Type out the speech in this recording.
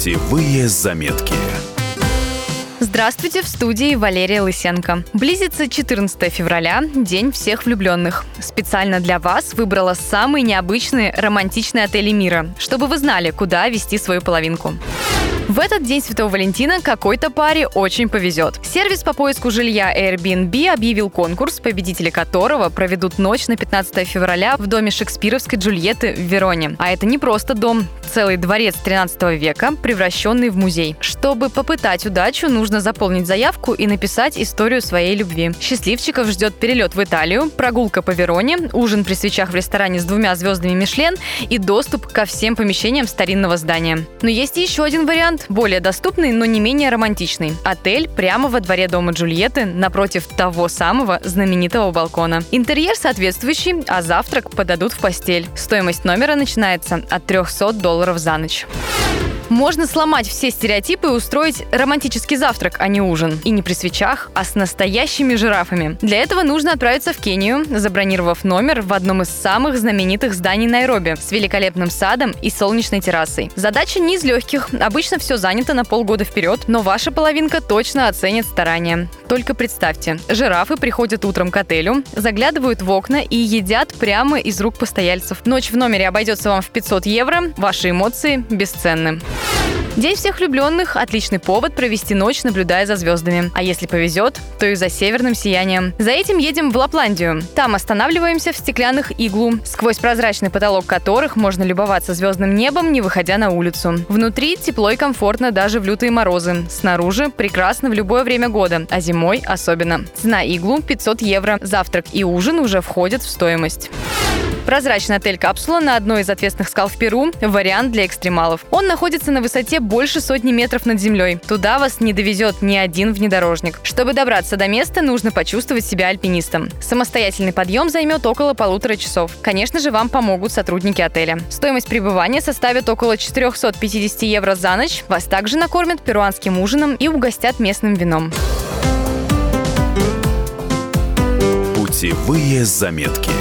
Путевые заметки. Здравствуйте, в студии Валерия Лысенко. Близится 14 февраля, День всех влюбленных. Специально для вас выбрала самые необычные романтичные отели мира, чтобы вы знали, куда вести свою половинку. В этот день Святого Валентина какой-то паре очень повезет. Сервис по поиску жилья Airbnb объявил конкурс, победители которого проведут ночь на 15 февраля в доме шекспировской Джульетты в Вероне. А это не просто дом, целый дворец 13 века, превращенный в музей. Чтобы попытать удачу, нужно заполнить заявку и написать историю своей любви. Счастливчиков ждет перелет в Италию, прогулка по Вероне, ужин при свечах в ресторане с двумя звездами Мишлен и доступ ко всем помещениям старинного здания. Но есть еще один вариант более доступный, но не менее романтичный. Отель прямо во дворе дома Джульетты напротив того самого знаменитого балкона. Интерьер соответствующий, а завтрак подадут в постель. Стоимость номера начинается от 300 долларов за ночь. Можно сломать все стереотипы и устроить романтический завтрак, а не ужин. И не при свечах, а с настоящими жирафами. Для этого нужно отправиться в Кению, забронировав номер в одном из самых знаменитых зданий Найроби с великолепным садом и солнечной террасой. Задача не из легких. Обычно все занято на полгода вперед, но ваша половинка точно оценит старания. Только представьте, жирафы приходят утром к отелю, заглядывают в окна и едят прямо из рук постояльцев. Ночь в номере обойдется вам в 500 евро, ваши эмоции бесценны. День всех влюбленных – отличный повод провести ночь, наблюдая за звездами. А если повезет, то и за северным сиянием. За этим едем в Лапландию. Там останавливаемся в стеклянных иглу, сквозь прозрачный потолок которых можно любоваться звездным небом, не выходя на улицу. Внутри тепло и комфортно даже в лютые морозы. Снаружи прекрасно в любое время года, а зимой особенно. Цена иглу – 500 евро. Завтрак и ужин уже входят в стоимость. Прозрачный отель-капсула на одной из ответственных скал в Перу – вариант для экстремалов. Он находится на высоте больше сотни метров над землей. Туда вас не довезет ни один внедорожник. Чтобы добраться до места, нужно почувствовать себя альпинистом. Самостоятельный подъем займет около полутора часов. Конечно же, вам помогут сотрудники отеля. Стоимость пребывания составит около 450 евро за ночь. Вас также накормят перуанским ужином и угостят местным вином. Путевые заметки.